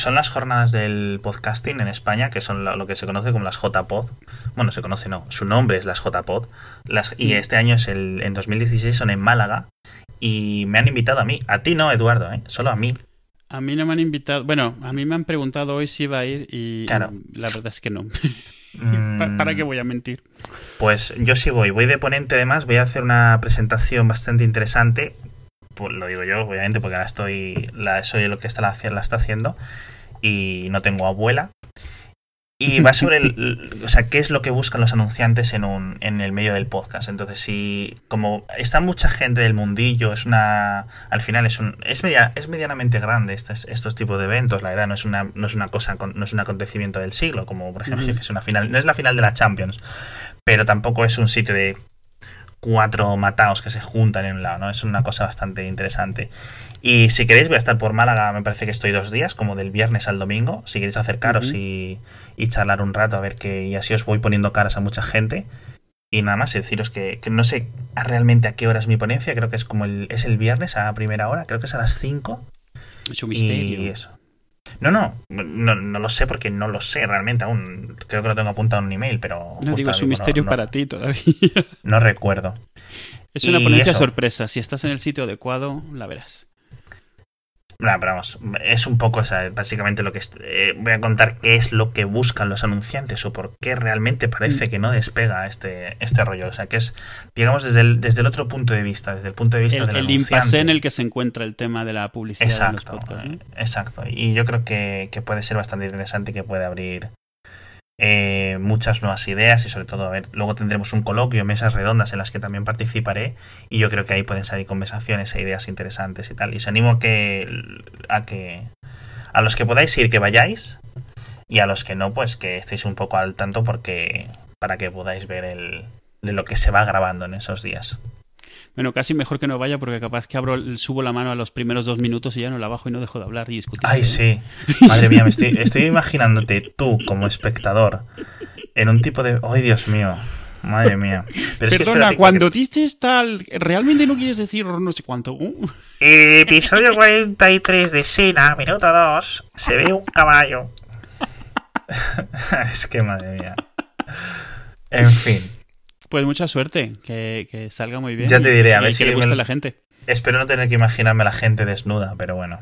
son las jornadas del podcasting en España, que son lo, que se conoce como las JPod. Bueno, se conoce no, su nombre es las JPod. Las, y mm. este año es el, en 2016 son en Málaga. Y me han invitado a mí. A ti no, Eduardo, ¿eh? solo a mí. A mí no me han invitado. Bueno, a mí me han preguntado hoy si iba a ir y la verdad es que no. ¿Para qué voy a mentir? Pues yo sí voy. Voy de ponente además. Voy a hacer una presentación bastante interesante pues lo digo yo, obviamente, porque ahora estoy, la, soy lo que está, la, la está haciendo y no tengo abuela. Y va sobre el, o sea, qué es lo que buscan los anunciantes en, un, en el medio del podcast. Entonces, si como está mucha gente del mundillo, es una, al final es un, es, media, es medianamente grande estos, estos tipos de eventos. La verdad no es una, no es una cosa, no es un acontecimiento del siglo, como por ejemplo, es una final, no es la final de la Champions, pero tampoco es un sitio de cuatro mataos que se juntan en un lado, ¿no? Es una cosa bastante interesante. Y si queréis, voy a estar por Málaga, me parece que estoy dos días, como del viernes al domingo. Si queréis acercaros y, charlar un rato, a ver que. Y así os voy poniendo caras a mucha gente. Y nada más, deciros que, no sé realmente a qué hora es mi ponencia, creo que es como el, es el viernes a primera hora, creo que es a las 5. Es un misterio. Y eso. No, no, no, no, lo sé porque no lo sé realmente aún. Creo que lo tengo apuntado en un email, pero. No digo, es un misterio para ti todavía. No recuerdo. Es una ponencia sorpresa. Si estás en el sitio adecuado, la verás. No, pero vamos, es un poco, o básicamente lo que eh, voy a contar qué es lo que buscan los anunciantes o por qué realmente parece que no despega este, este rollo. O sea, que es, digamos, desde el, desde el otro punto de vista, desde el punto de vista el, del el impasse en el que se encuentra el tema de la publicidad exacto, los podcasts. Exacto. Y yo creo que, que puede ser bastante interesante y que puede abrir eh, muchas nuevas ideas y sobre todo, a ver, luego tendremos un coloquio, mesas redondas en las que también participaré y yo creo que ahí pueden salir conversaciones e ideas interesantes y tal. Y os animo a que, a que, a los que podáis ir, que vayáis y a los que no, pues que estéis un poco al tanto porque, para que podáis ver el, de lo que se va grabando en esos días. Bueno, casi mejor que no vaya porque capaz que abro, subo la mano a los primeros dos minutos y ya no la bajo y no dejo de hablar y discutir. Ay, sí. Madre mía, me estoy, estoy imaginándote tú como espectador en un tipo de... ¡Ay, Dios mío! Madre mía. Pero Perdona, cuando dices tal, realmente no quieres decir no sé cuánto. episodio 43 de Sena, minuto 2, se ve un caballo. es que madre mía. En fin. Pues mucha suerte, que, salga muy bien. Ya te diré, a ver si le gusta a la gente. Espero no tener que imaginarme a la gente desnuda, pero bueno.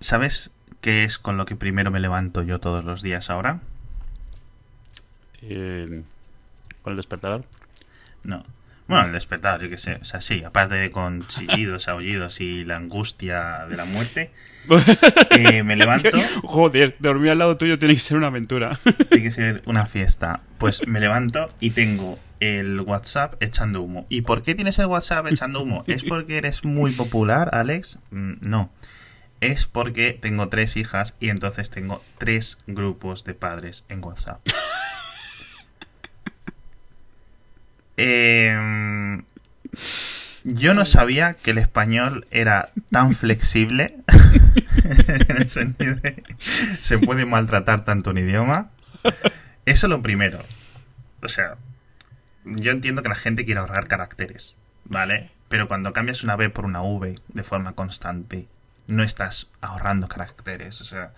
¿Sabes qué es con lo que primero me levanto yo todos los días ahora? Eh, ¿Con el despertador? No. Bueno, el despertador, yo qué sé. O sea, sí, aparte de con chillidos, aullidos y la angustia de la muerte, eh, me levanto. Joder, dormir al lado tuyo tiene que ser una aventura. Tiene que ser una fiesta. Pues me levanto y tengo el WhatsApp echando humo. ¿Y por qué tienes el WhatsApp echando humo? ¿Es porque eres muy popular, Alex? Mm, no. Es porque tengo tres hijas y entonces tengo tres grupos de padres en WhatsApp. Eh, yo no sabía que el español era tan flexible en el sentido de se puede maltratar tanto un idioma. Eso es lo primero. O sea, yo entiendo que la gente quiere ahorrar caracteres, ¿vale? Pero cuando cambias una B por una V de forma constante, no estás ahorrando caracteres. O sea,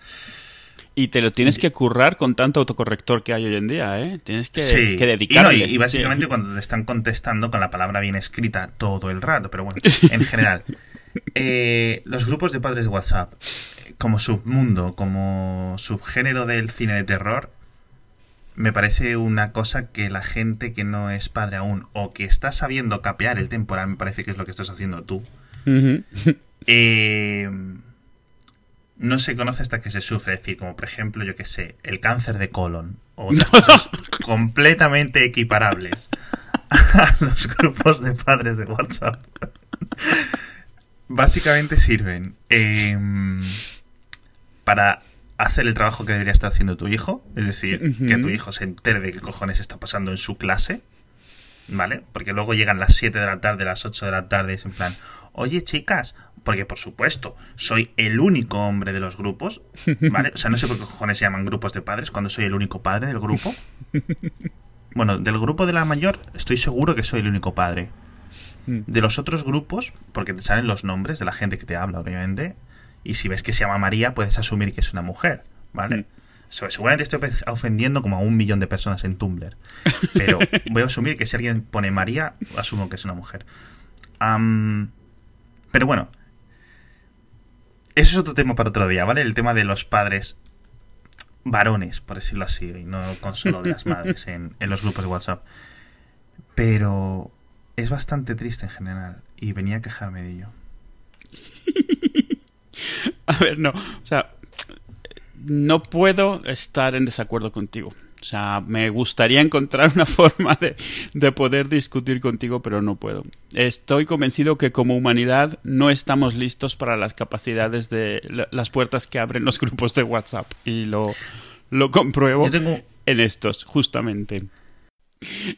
y te lo tienes que currar con tanto autocorrector que hay hoy en día, ¿eh? Tienes que, dedicarle. Y, y, básicamente cuando te están contestando con la palabra bien escrita todo el rato, pero bueno, en general. Eh, los grupos de padres de WhatsApp, como submundo, como subgénero del cine de terror, me parece una cosa que la gente que no es padre aún o que está sabiendo capear el temporal, me parece que es lo que estás haciendo tú. eh, no se conoce hasta que se sufre. Es decir, como por ejemplo, yo que sé, el cáncer de colon. O otras cosas completamente equiparables a los grupos de padres de WhatsApp. Básicamente sirven em, para hacer el trabajo que debería estar haciendo tu hijo. Es decir, que tu hijo se entere de qué cojones está pasando en su clase. ¿Vale? Porque luego llegan las 7 de la tarde, las 8 de la tarde, y es en plan, oye chicas, porque por supuesto, soy el único hombre de los grupos, ¿vale? O sea, no sé por qué cojones se llaman grupos de padres cuando soy el único padre del grupo. Bueno, del grupo de la mayor estoy seguro que soy el único padre. mm. de los otros grupos, porque te salen los nombres de la gente que te habla, obviamente, y si ves que se llama María, puedes asumir que es una mujer, ¿vale? Mm. seguramente estoy ofendiendo como a un millón de personas en Tumblr, pero voy a asumir que si alguien pone María, asumo que es una mujer. pero bueno, eso es otro tema para otro día, ¿vale? El tema de los padres varones, por decirlo así, y no con solo las madres en, en los grupos de WhatsApp. Pero es bastante triste en general y venía a quejarme de ello. a ver, no, o sea, no puedo estar en desacuerdo contigo. O sea, me gustaría encontrar una forma de, de, poder discutir contigo, pero no puedo. Estoy convencido que como humanidad no estamos listos para las capacidades de las puertas que abren los grupos de WhatsApp. Y lo, lo compruebo en estos, justamente.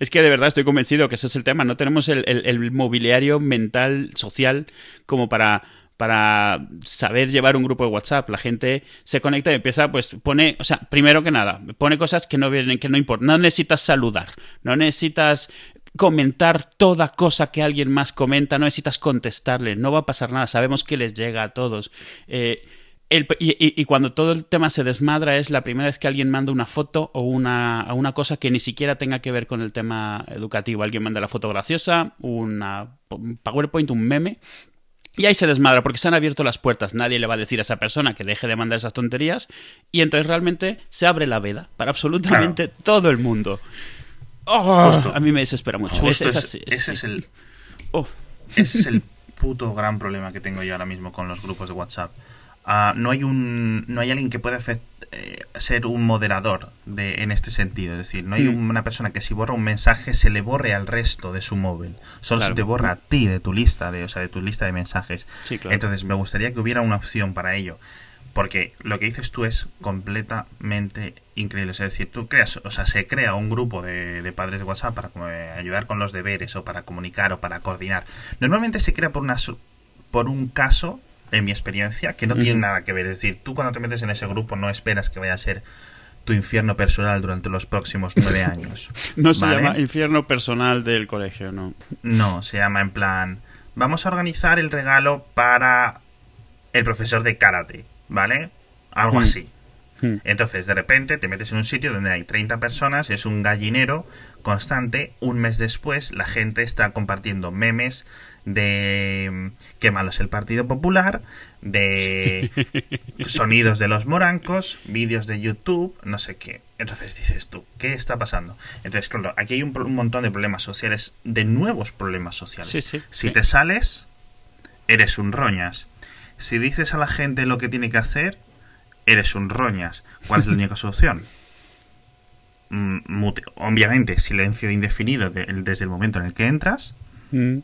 Es que de verdad estoy convencido que ese es el tema. No tenemos el, mobiliario mental, social, como para, para saber llevar un grupo de WhatsApp. La gente se conecta y empieza, pues pone, o sea, primero que nada, pone cosas que no vienen, que no importan. No necesitas saludar, no necesitas comentar toda cosa que alguien más comenta, no necesitas contestarle, no va a pasar nada, sabemos que les llega a todos. Eh, y, cuando todo el tema se desmadra es la primera vez que alguien manda una foto o una, una cosa que ni siquiera tenga que ver con el tema educativo. Alguien manda la foto graciosa, una, un PowerPoint, un meme, y ahí se desmadra porque se han abierto las puertas. Nadie le va a decir a esa persona que deje de mandar esas tonterías. Y entonces realmente se abre la veda para absolutamente todo el mundo. Oh, a mí me desespera mucho. ese, es el, oh. ese es el puto gran problema que tengo yo ahora mismo con los grupos de WhatsApp. Ah, no hay un no hay alguien que pueda eh, ser un moderador de, en este sentido. Es decir, no hay hmm. una persona que si borra un mensaje se le borre al resto de su móvil. Solo se te borra a ti de tu lista, de, o sea, de tu lista de mensajes. Entonces me gustaría que hubiera una opción para ello. Porque lo que dices tú es completamente increíble. Es decir, tú creas, o sea, se crea un grupo de, de padres de WhatsApp para eh, ayudar con los deberes o para comunicar o para coordinar. Normalmente se crea por una por un caso en mi experiencia, que no tiene nada que ver. Es decir, tú cuando te metes en ese grupo no esperas que vaya a ser tu infierno personal durante los próximos nueve años. no se llama infierno personal del colegio, no. No, se llama en plan, vamos a organizar el regalo para el profesor de karate, ¿vale? Algo así. Hmm. Entonces, de repente te metes en un sitio donde hay 30 personas, es un gallinero constante. Un mes después, la gente está compartiendo memes de qué malo es el Partido Popular, de sonidos de los morancos, vídeos de YouTube, no sé qué. Entonces dices tú, ¿qué está pasando? Entonces, claro, aquí hay un, montón de problemas sociales, de nuevos problemas sociales. si te sales, eres un roñas. Si dices a la gente lo que tiene que hacer, eres un roñas. ¿Cuál es la única solución? Mm, obviamente, silencio indefinido desde el momento en el que entras. Mm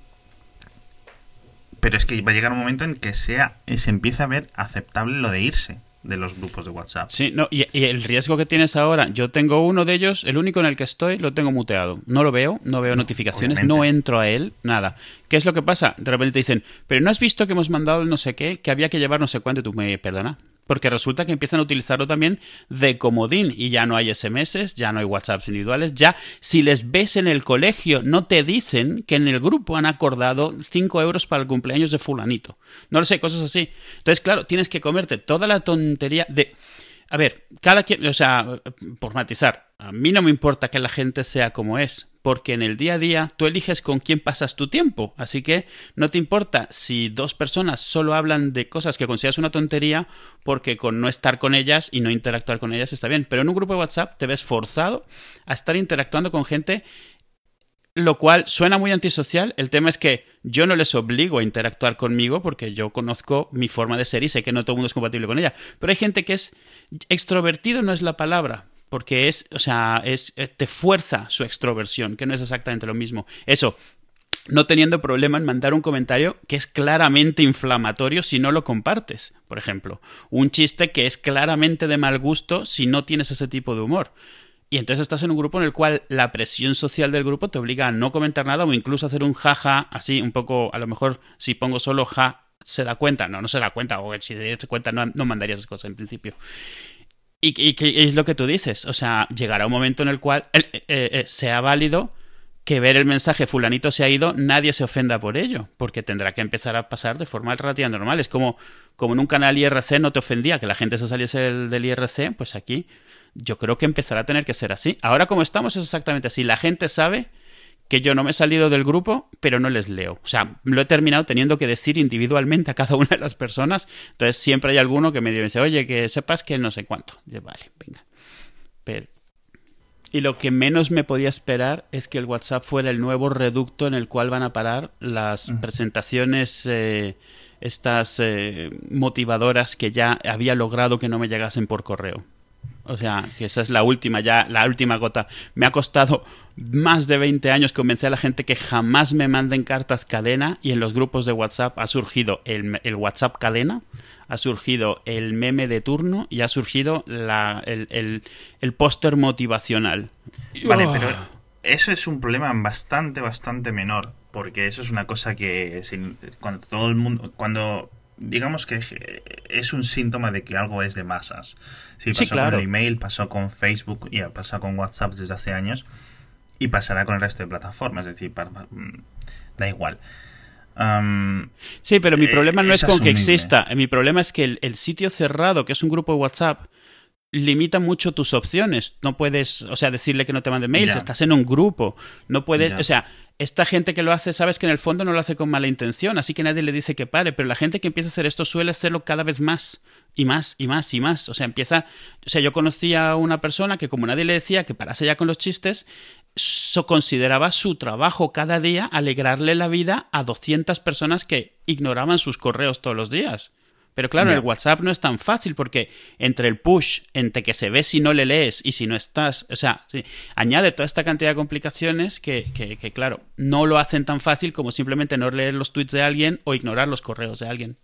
pero es que va a llegar un momento en que sea se empieza a ver aceptable lo de irse de los grupos de WhatsApp. Sí, no, y, el riesgo que tienes ahora, yo tengo uno de ellos, el único en el que estoy, lo tengo muteado. No lo veo, no veo notificaciones, no entro a él, nada. ¿Qué es lo que pasa? De repente te dicen, pero no has visto que hemos mandado el no sé qué, que había que llevar no sé cuánto, tú me perdona porque resulta que empiezan a utilizarlo también de comodín y ya no hay SMS, ya no hay WhatsApps individuales, ya si les ves en el colegio no te dicen que en el grupo han acordado 5 euros para el cumpleaños de fulanito. No lo sé, cosas así. Entonces, claro, tienes que comerte toda la tontería de... A ver, cada quien, o sea, por matizar, a mí no me importa que la gente sea como es, porque en el día a día tú eliges con quién pasas tu tiempo. Así que no te importa si dos personas solo hablan de cosas que consideras una tontería, porque con no estar con ellas y no interactuar con ellas está bien. Pero en un grupo de WhatsApp te ves forzado a estar interactuando con gente lo cual suena muy antisocial. El tema es que yo no les obligo a interactuar conmigo porque yo conozco mi forma de ser y sé que no todo el mundo es compatible con ella. Pero hay gente que es extrovertido, no es la palabra, porque es, o sea, es, eh, te fuerza su extroversión, que no es exactamente lo mismo. Eso, no teniendo problema en mandar un comentario que es claramente inflamatorio si no lo compartes, por ejemplo. Un chiste que es claramente de mal gusto si no tienes ese tipo de humor. Y entonces estás en un grupo en el cual la presión social del grupo te obliga a no comentar nada o incluso hacer un jaja, así un poco, a lo mejor si pongo solo ja, se da cuenta. No, no se da cuenta, o si se da cuenta no, no mandaría esas cosas en principio. Y, es lo que tú dices, o sea, llegará un momento en el cual eh, eh, sea válido, que ver el mensaje fulanito se ha ido, nadie se ofenda por ello, porque tendrá que empezar a pasar de forma relativamente normal. Es como, como en un canal IRC no te ofendía que la gente se saliese del, del IRC, pues aquí yo creo que empezará a tener que ser así. Ahora como estamos es exactamente así. La gente sabe que yo no me he salido del grupo, pero no les leo. O sea, lo he terminado teniendo que decir individualmente a cada una de las personas. Entonces siempre hay alguno que me dice, oye, que sepas que no sé cuánto. Y vale, venga. Pero... Y lo que menos me podía esperar es que el WhatsApp fuera el nuevo reducto en el cual van a parar las presentaciones, eh, estas eh, motivadoras que ya había logrado que no me llegasen por correo. O sea, que esa es la última, ya la última gota. Me ha costado más de 20 años convencer a la gente que jamás me manden cartas cadena y en los grupos de WhatsApp ha surgido el, WhatsApp cadena, ha surgido el meme de turno y ha surgido la, el, el, póster motivacional. Vale, pero eso es un problema bastante, bastante menor, porque eso es una cosa que cuando todo el mundo, cuando digamos que es un síntoma de que algo es de masas. Sí, pasó con el email, pasó con Facebook y ha pasado con WhatsApp desde hace años y pasará con el resto de plataformas, es decir, mm, da igual. sí, pero mi problema no es, con que exista, mi problema es que el, sitio cerrado, que es un grupo de WhatsApp, limita mucho tus opciones. No puedes, o sea, decirle que no te mande mails, estás en un grupo. No puedes, o sea, esta gente que lo hace, sabes que en el fondo no lo hace con mala intención, así que nadie le dice que pare, pero la gente que empieza a hacer esto suele hacerlo cada vez más y más y más y más. O sea, empieza, o sea, yo conocí a una persona que como nadie le decía que parase ya con los chistes, so consideraba su trabajo cada día alegrarle la vida a 200 personas que ignoraban sus correos todos los días. Pero claro, el WhatsApp no es tan fácil porque entre el push, entre que se ve si no le lees y si no estás, o sea, añade toda esta cantidad de complicaciones que, que, claro, no lo hacen tan fácil como simplemente no leer los tweets de alguien o ignorar los correos de alguien.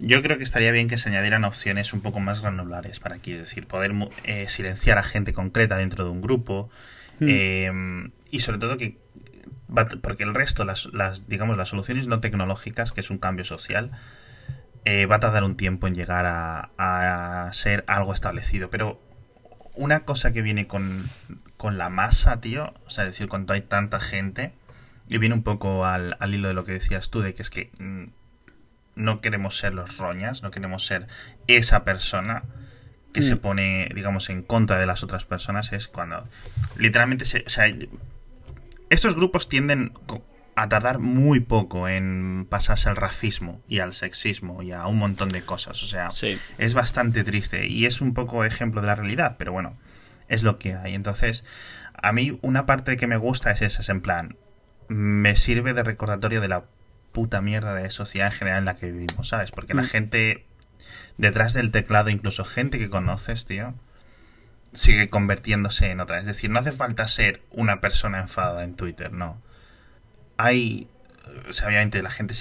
Yo creo que estaría bien que se añadieran opciones un poco más granulares para aquí, es decir, poder eh, silenciar a gente concreta dentro de un grupo hmm. em, y sobre todo que porque el resto, las, digamos, las soluciones no tecnológicas, que es un cambio social, eh, va a tardar un tiempo en llegar a, ser algo establecido. Pero una cosa que viene con, la masa, tío, o sea, es decir, cuando hay tanta gente, y viene un poco al, hilo de lo que decías tú, de que es que mm, no queremos ser los roñas, no queremos ser esa persona que se mm. pone, digamos, en contra de las otras personas, es cuando literalmente se... O sea, estos grupos tienden a tardar muy poco en pasarse al racismo y al sexismo y a un montón de cosas. O sea, es bastante triste y es un poco ejemplo de la realidad, pero bueno, es lo que hay. Entonces, a mí una parte que me gusta es esa, es en plan, me sirve de recordatorio de la puta mierda de sociedad en general en la que vivimos, ¿sabes? Porque la mm. gente detrás del teclado, incluso gente que conoces, tío, sigue convirtiéndose en otra. Es decir, no hace falta ser una persona enfadada en Twitter, no hay. O sea, obviamente la gente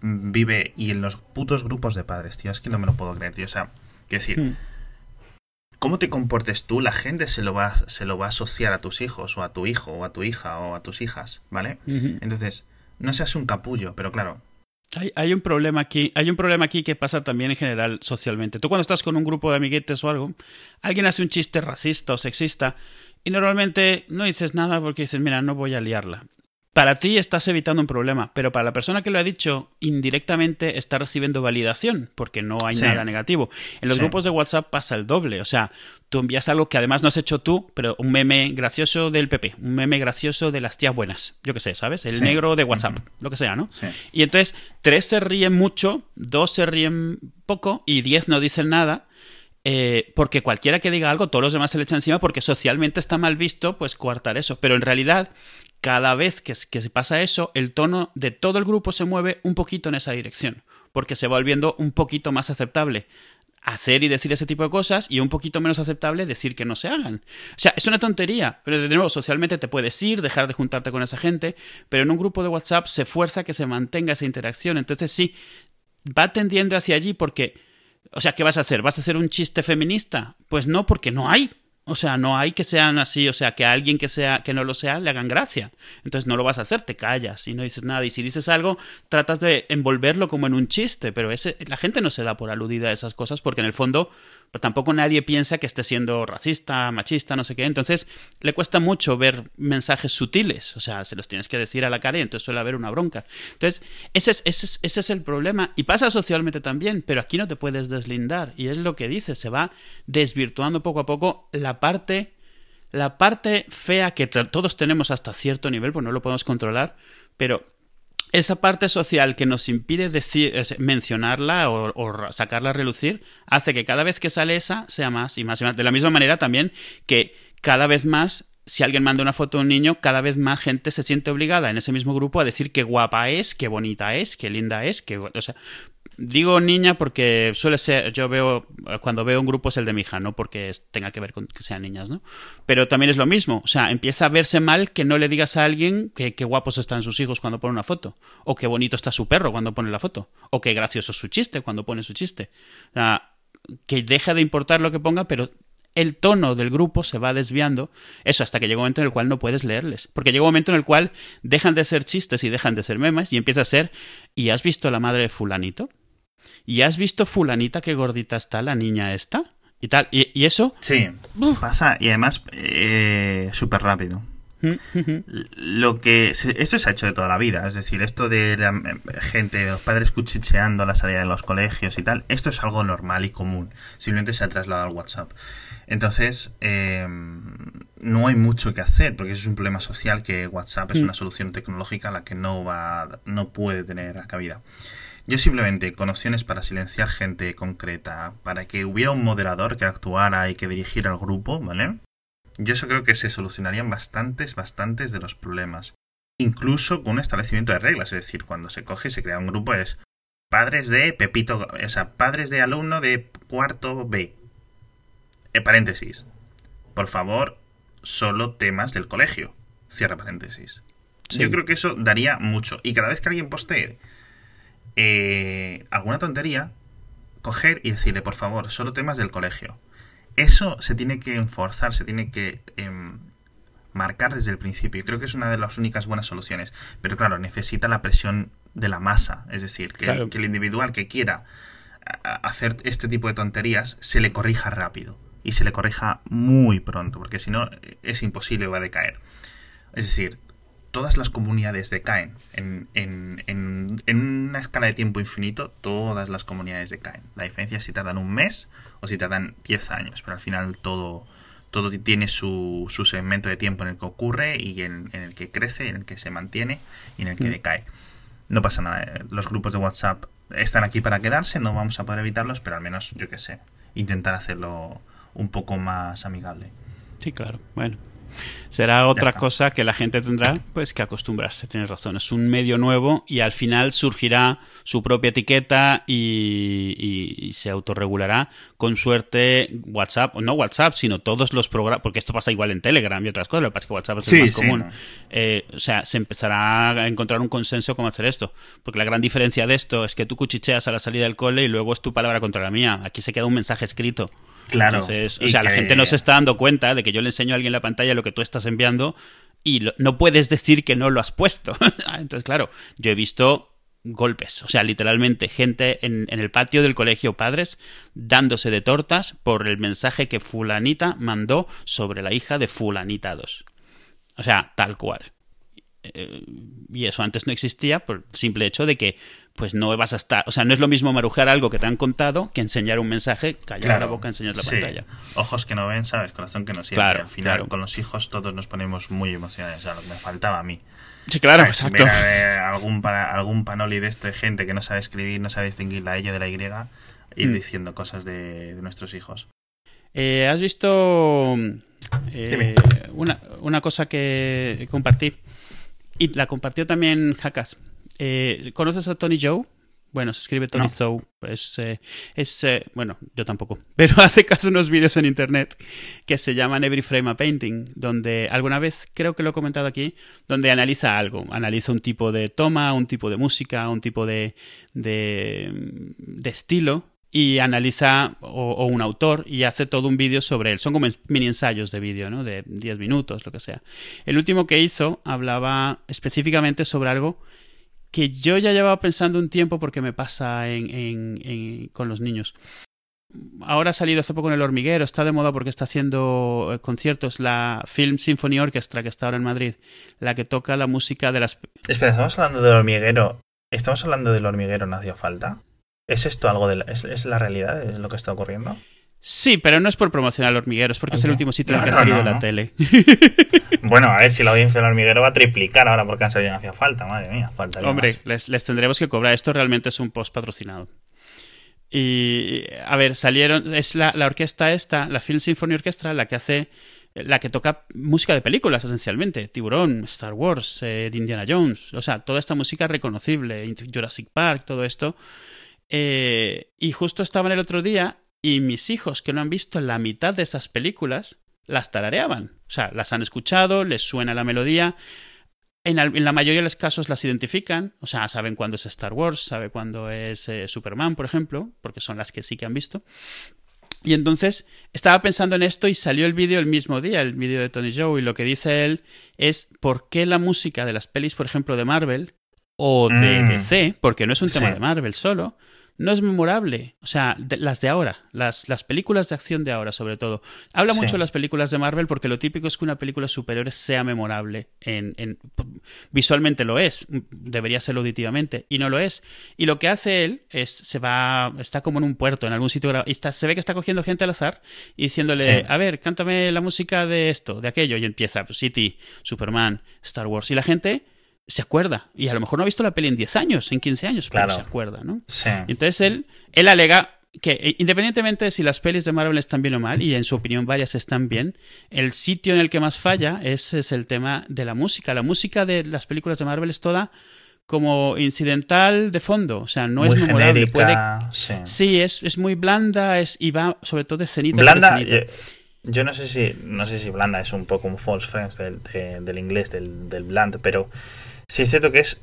vive y en los putos grupos de padres, tío. Es que no me lo puedo creer, tío. O sea, quiero decir. Hmm. ¿Cómo te comportes tú? La gente se lo, va, se lo va a asociar a tus hijos, o a tu hijo, o a tu hija, o a tus hijas, ¿vale? Entonces, no seas un capullo, pero claro, hay, hay, un problema aquí, hay un problema aquí que pasa también en general socialmente. Tú cuando estás con un grupo de amiguetes o algo, alguien hace un chiste racista o sexista y normalmente no dices nada porque dices, mira, no voy a liarla para ti estás evitando un problema, pero para la persona que lo ha dicho indirectamente está recibiendo validación, porque no hay nada negativo. En los grupos de WhatsApp pasa el doble, o sea, tú envías algo que además no has hecho tú, pero un meme gracioso del PP, un meme gracioso de las tías buenas, yo qué sé, ¿sabes? El negro de WhatsApp, lo que sea, ¿no? Y entonces, tres se ríen mucho, dos se ríen poco y diez no dicen nada. Eh, porque cualquiera que diga algo, todos los demás se le echan encima porque socialmente está mal visto, pues coartar eso. Pero en realidad, cada vez que, se pasa eso, el tono de todo el grupo se mueve un poquito en esa dirección, porque se va volviendo un poquito más aceptable hacer y decir ese tipo de cosas y un poquito menos aceptable decir que no se hagan. O sea, es una tontería, pero de nuevo, socialmente te puedes ir, dejar de juntarte con esa gente, pero en un grupo de WhatsApp se fuerza que se mantenga esa interacción. Entonces sí, va tendiendo hacia allí porque... O sea, ¿qué vas a hacer? ¿Vas a hacer un chiste feminista? Pues no, porque no hay. O sea, no hay que sean así, o sea, que a alguien que sea que no lo sea le hagan gracia. Entonces no lo vas a hacer, te callas y no dices nada. Y si dices algo, tratas de envolverlo como en un chiste, pero ese, la gente no se da por aludida a esas cosas porque en el fondo pues tampoco nadie piensa que esté siendo racista, machista, no sé qué. Entonces le cuesta mucho ver mensajes sutiles, o sea, se los tienes que decir a la cara y entonces suele haber una bronca. Entonces, ese es, ese es, ese es el problema y pasa socialmente también, pero aquí no te puedes deslindar y es lo que dice, se va desvirtuando poco a poco la parte la parte fea que todos tenemos hasta cierto nivel, pues no lo podemos controlar, pero esa parte social que nos impide decir, mencionarla o, sacarla a relucir hace que cada vez que sale esa sea más y más y más. De la misma manera también que cada vez más, si alguien manda una foto de un niño, cada vez más gente se siente obligada en ese mismo grupo a decir qué guapa es, qué bonita es, qué linda es, que, o sea, Digo niña porque suele ser, yo veo, cuando veo un grupo es el de mi hija, no porque tenga que ver con que sean niñas, ¿no? Pero también es lo mismo, o sea, empieza a verse mal que no le digas a alguien que qué guapos están sus hijos cuando pone una foto, o qué bonito está su perro cuando pone la foto, o qué gracioso es su chiste cuando pone su chiste. O sea, que deja de importar lo que ponga, pero el tono del grupo se va desviando, eso hasta que llega un momento en el cual no puedes leerles, porque llega un momento en el cual dejan de ser chistes y dejan de ser memes y empieza a ser, ¿y has visto la madre de fulanito? ¿Y has visto fulanita qué gordita está la niña esta? Y tal. ¿Y, eso? Sí, pasa. Y además, eh, súper rápido. Lo que esto se ha hecho de toda la vida, es decir, esto de la gente, de los padres cuchicheando a la salida de los colegios y tal, esto es algo normal y común. Simplemente se ha trasladado al WhatsApp. Entonces, em, no hay mucho que hacer, porque eso es un problema social que WhatsApp es mm. una solución tecnológica a la que no va, no puede tener cabida. Yo simplemente, con opciones para silenciar gente concreta, para que hubiera un moderador que actuara y que dirigiera el grupo, ¿vale? Yo eso creo que se solucionarían bastantes, bastantes de los problemas. Incluso con un establecimiento de reglas, es decir, cuando se coge y se crea un grupo es padres de Pepito, o sea, padres de alumno de cuarto B. En eh, paréntesis. Por favor, solo temas del colegio. Cierra paréntesis. Yo creo que eso daría mucho. Y cada vez que alguien postee eh, alguna tontería, coger y decirle, por favor, solo temas del colegio. Eso se tiene que enforzar, se tiene que em, marcar desde el principio. Creo que es una de las únicas buenas soluciones. Pero claro, necesita la presión de la masa. Es decir, que, el individual que quiera hacer este tipo de tonterías se le corrija rápido. Y se le corrija muy pronto, porque si no es imposible, va a decaer. Es decir, todas las comunidades decaen. En, en, en, una escala de tiempo infinito, todas las comunidades decaen. La diferencia es si tardan un mes o si tardan 10 años, pero al final todo, todo tiene su, su segmento de tiempo en el que ocurre y en, el que crece, en el que se mantiene y en el que mm. decae. No pasa nada, eh, los grupos de WhatsApp están aquí para quedarse, no vamos a poder evitarlos, pero al menos, yo qué sé, intentar hacerlo un poco más amigable. Sí, claro. Bueno, Será otra cosa que la gente tendrá pues que acostumbrarse, tienes razón. Es un medio nuevo y al final surgirá su propia etiqueta y, se autorregulará. Con suerte, WhatsApp, o no WhatsApp, sino todos los programas, porque esto pasa igual en Telegram y otras cosas, lo que pasa es que WhatsApp es el más común. Eh, o sea, se empezará a encontrar un consenso cómo hacer esto. Porque la gran diferencia de esto es que tú cuchicheas a la salida del cole y luego es tu palabra contra la mía. Aquí se queda un mensaje escrito. Claro. Entonces, o sea, la gente no se está dando cuenta de que yo le enseño a alguien en la pantalla lo que tú estás enviando y no puedes decir que no lo has puesto. Entonces, claro, yo he visto golpes, o sea, literalmente gente en, en, el patio del colegio padres dándose de tortas por el mensaje que fulanita mandó sobre la hija de fulanita 2. O sea, tal cual. Eh, y eso antes no existía por el simple hecho de que pues no vas a estar, o sea, no es lo mismo marujar algo que te han contado que enseñar un mensaje, callar la boca, enseñar la pantalla. Ojos que no ven, sabes, corazón que no siente. Al final, con los hijos todos nos ponemos muy emocionados, o sea, lo que me faltaba a mí. Sí, claro, exacto. algún, para, algún panoli de esto de gente que no sabe escribir, no sabe distinguir la L de la Y, ir mm. diciendo cosas de, nuestros hijos. Eh, ¿Has visto eh, una, una cosa que compartí? Y la compartió también Hakas. Eh, ¿Conoces a Tony Joe? Bueno, se escribe Tony Joe. Es, eh, es eh, bueno, yo tampoco. Pero hace caso unos vídeos en internet que se llaman Every Frame a Painting, donde alguna vez, creo que lo he comentado aquí, donde analiza algo. Analiza un tipo de toma, un tipo de música, un tipo de, de, de estilo y analiza, o, un autor, y hace todo un vídeo sobre él. Son como mini ensayos de vídeo, ¿no? De 10 minutos, lo que sea. El último que hizo hablaba específicamente sobre algo que yo ya llevaba pensando un tiempo porque me pasa con los niños. Ahora ha salido hace poco en El Hormiguero, está de moda porque está haciendo eh, conciertos la Film Symphony Orchestra que está ahora en Madrid, la que toca la música de las... Espera, estamos hablando del hormiguero. ¿Estamos hablando del hormiguero no hacía falta? ¿Es esto algo de la, es, la realidad? ¿Es lo que está ocurriendo? Sí, pero no es por promocionar el hormiguero, es porque es el último sitio en el que ha salido la tele. Bueno, a ver si la audiencia del hormiguero va a triplicar ahora porque han salido hacía falta, madre mía, falta. Hombre, les, les, tendremos que cobrar. Esto realmente es un post patrocinado. Y, a ver, salieron, es la, la orquesta esta, la Film Symphony Orchestra, la que hace la que toca música de películas esencialmente, Tiburón, Star Wars, eh, Indiana Jones, o sea, toda esta música reconocible, Jurassic Park, todo esto, eh, y justo estaban el otro día y mis hijos que no han visto la mitad de esas películas las tarareaban. O sea, las han escuchado, les suena la melodía. En, la mayoría de los casos las identifican, o sea, saben cuándo es Star Wars, saben cuándo es eh, Superman, por ejemplo, porque son las que sí que han visto. Y entonces estaba pensando en esto y salió el vídeo el mismo día, el vídeo de Tony Joe, y lo que dice él es por qué la música de las pelis, por ejemplo, de Marvel o de mm. DC, porque no es un tema de Marvel solo, no es memorable. O sea, las de ahora, las, las, películas de acción de ahora, sobre todo. Habla mucho de las películas de Marvel porque lo típico es que una película superior sea memorable. En, en, visualmente lo es, debería serlo auditivamente, y no lo es. Y lo que hace él es, se va, está como en un puerto, en algún sitio, y está, se ve que está cogiendo gente al azar y diciéndole, a ver, cántame la música de esto, de aquello, y empieza, pues, City, Superman, Star Wars, y la gente se acuerda. Y a lo mejor no ha visto la peli en 10 años, en 15 años, pero se acuerda, ¿no? Sí. entonces él, él alega que eh, independientemente de si las pelis de Marvel están bien o mal, y en su opinión varias están bien, el sitio en el que más falla es, es el tema de la música. La música de las películas de Marvel es toda como incidental de fondo, o sea, no es memorable. sí, sí es, es, muy blanda es, y va sobre todo de cenita. Blanda, eh, yo no sé si no sé si blanda es un poco un false friends del, del inglés, del, del bland, pero sí es cierto que es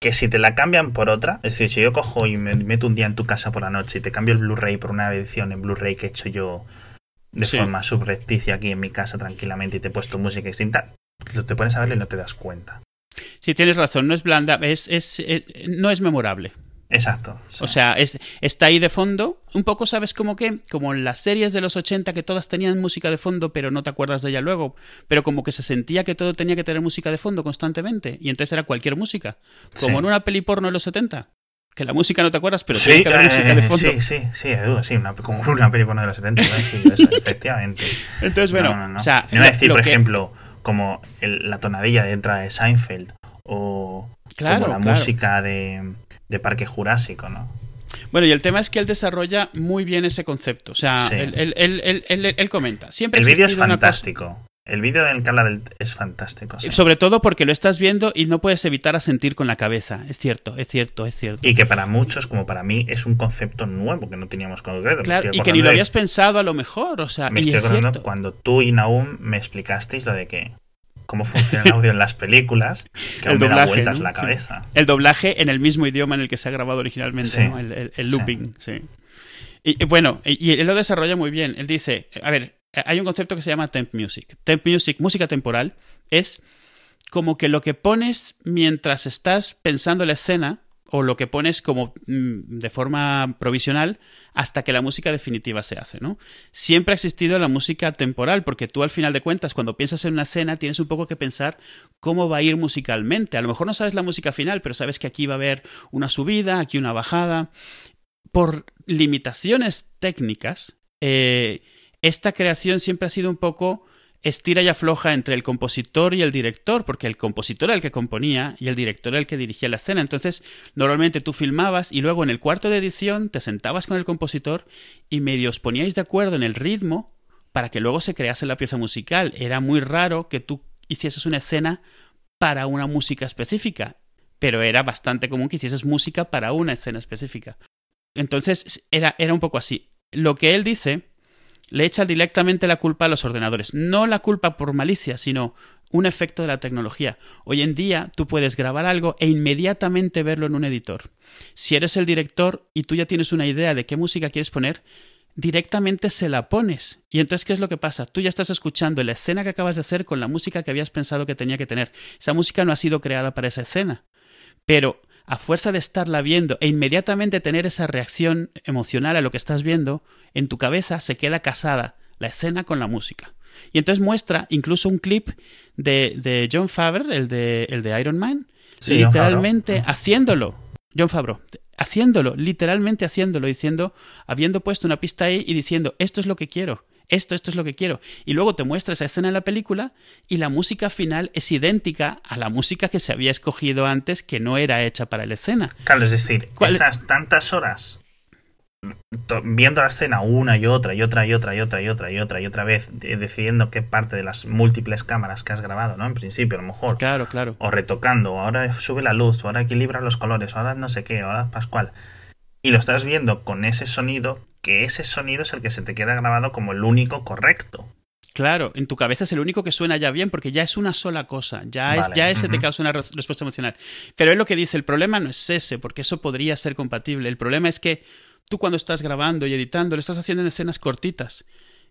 que si te la cambian por otra, es decir, si yo cojo y me meto un día en tu casa por la noche y te cambio el Blu-ray por una edición en Blu-ray que he hecho yo de forma subrepticia aquí en mi casa tranquilamente y te he puesto música distinta, te pones a verlo y no te das cuenta. Sí, tienes razón, no es blanda, es, es, eh, no es memorable. Exacto. O sea, es, está ahí de fondo. Un poco, ¿sabes cómo que? Como en las series de los 80 que todas tenían música de fondo, pero no te acuerdas de ella luego. Pero como que se sentía que todo tenía que tener música de fondo constantemente. Y entonces era cualquier música. Como en una peli porno de los 70. Que la música no te acuerdas, pero sí, que haber música de fondo. Sí, sí, sí, sí, una, como una peli porno de los 70. efectivamente. Entonces, bueno, no, o sea. No, decir, por ejemplo, como la tonadilla de entrada de Seinfeld. O como la música de de Parque Jurásico, ¿no? Bueno, y el tema es que él desarrolla muy bien ese concepto. O sea, él, comenta. Siempre el vídeo es fantástico. El vídeo del que es fantástico. Sobre todo porque lo estás viendo y no puedes evitar asentir con la cabeza. Es cierto, es cierto, es cierto. Y que para muchos, como para mí, es un concepto nuevo que no teníamos concreto. Claro, y que ni lo habías pensado a lo mejor. O sea, me estoy acordando cuando tú y Naum me explicasteis lo de que cómo funciona el audio en las películas, que el doblaje, da vueltas la cabeza. El doblaje en el mismo idioma en el que se ha grabado originalmente, ¿no? el, looping, sí. Y, bueno, y, él lo desarrolla muy bien. Él dice, a ver, hay un concepto que se llama temp music. Temp music, música temporal, es como que lo que pones mientras estás pensando la escena o lo que pones como mm, de forma provisional hasta que la música definitiva se hace, ¿no? Siempre ha existido la música temporal, porque tú al final de cuentas, cuando piensas en una escena, tienes un poco que pensar cómo va a ir musicalmente. A lo mejor no sabes la música final, pero sabes que aquí va a haber una subida, aquí una bajada. Por limitaciones técnicas, eh, esta creación siempre ha sido un poco estira y afloja entre el compositor y el director, porque el compositor era el que componía y el director era el que dirigía la escena. Entonces, normalmente tú filmabas y luego en el cuarto de edición te sentabas con el compositor y medio os poníais de acuerdo en el ritmo para que luego se crease la pieza musical. Era muy raro que tú hicieses una escena para una música específica, pero era bastante común que hicieses música para una escena específica. Entonces, era, era un poco así. Lo que él dice le echa directamente la culpa a los ordenadores. No la culpa por malicia, sino un efecto de la tecnología. Hoy en día tú puedes grabar algo e inmediatamente verlo en un editor. Si eres el director y tú ya tienes una idea de qué música quieres poner, directamente se la pones. Y entonces, ¿qué es lo que pasa? Tú ya estás escuchando la escena que acabas de hacer con la música que habías pensado que tenía que tener. Esa música no ha sido creada para esa escena. Pero a fuerza de estarla viendo e inmediatamente tener esa reacción emocional a lo que estás viendo, en tu cabeza se queda casada la escena con la música. Y entonces muestra incluso un clip de, de John Favre, el de, el de Iron Man, literalmente haciéndolo. John Favreau, haciéndolo, literalmente haciéndolo, diciendo, habiendo puesto una pista ahí y diciendo, esto es lo que quiero, esto, esto es lo que quiero. Y luego te muestra esa escena en la película y la música final es idéntica a la música que se había escogido antes que no era hecha para la escena. Claro, es decir, estas tantas horas viendo la escena una y otra y otra y otra y otra y otra y otra y otra vez decidiendo qué parte de las múltiples cámaras que has grabado, ¿no? En principio, a lo mejor. Claro, claro. O retocando, ahora sube la luz, ahora equilibra los colores, ahora no sé qué, ahora Pascual. Y lo estás viendo con ese sonido, que ese sonido es el que se te queda grabado como el único correcto. Claro, en tu cabeza es el único que suena ya bien porque ya es una sola cosa, ya, es, ya ese te causa una respuesta emocional. Pero es lo que dice, el problema no es ese, porque eso podría ser compatible. El problema es que tú cuando estás grabando y editando lo estás haciendo en escenas cortitas.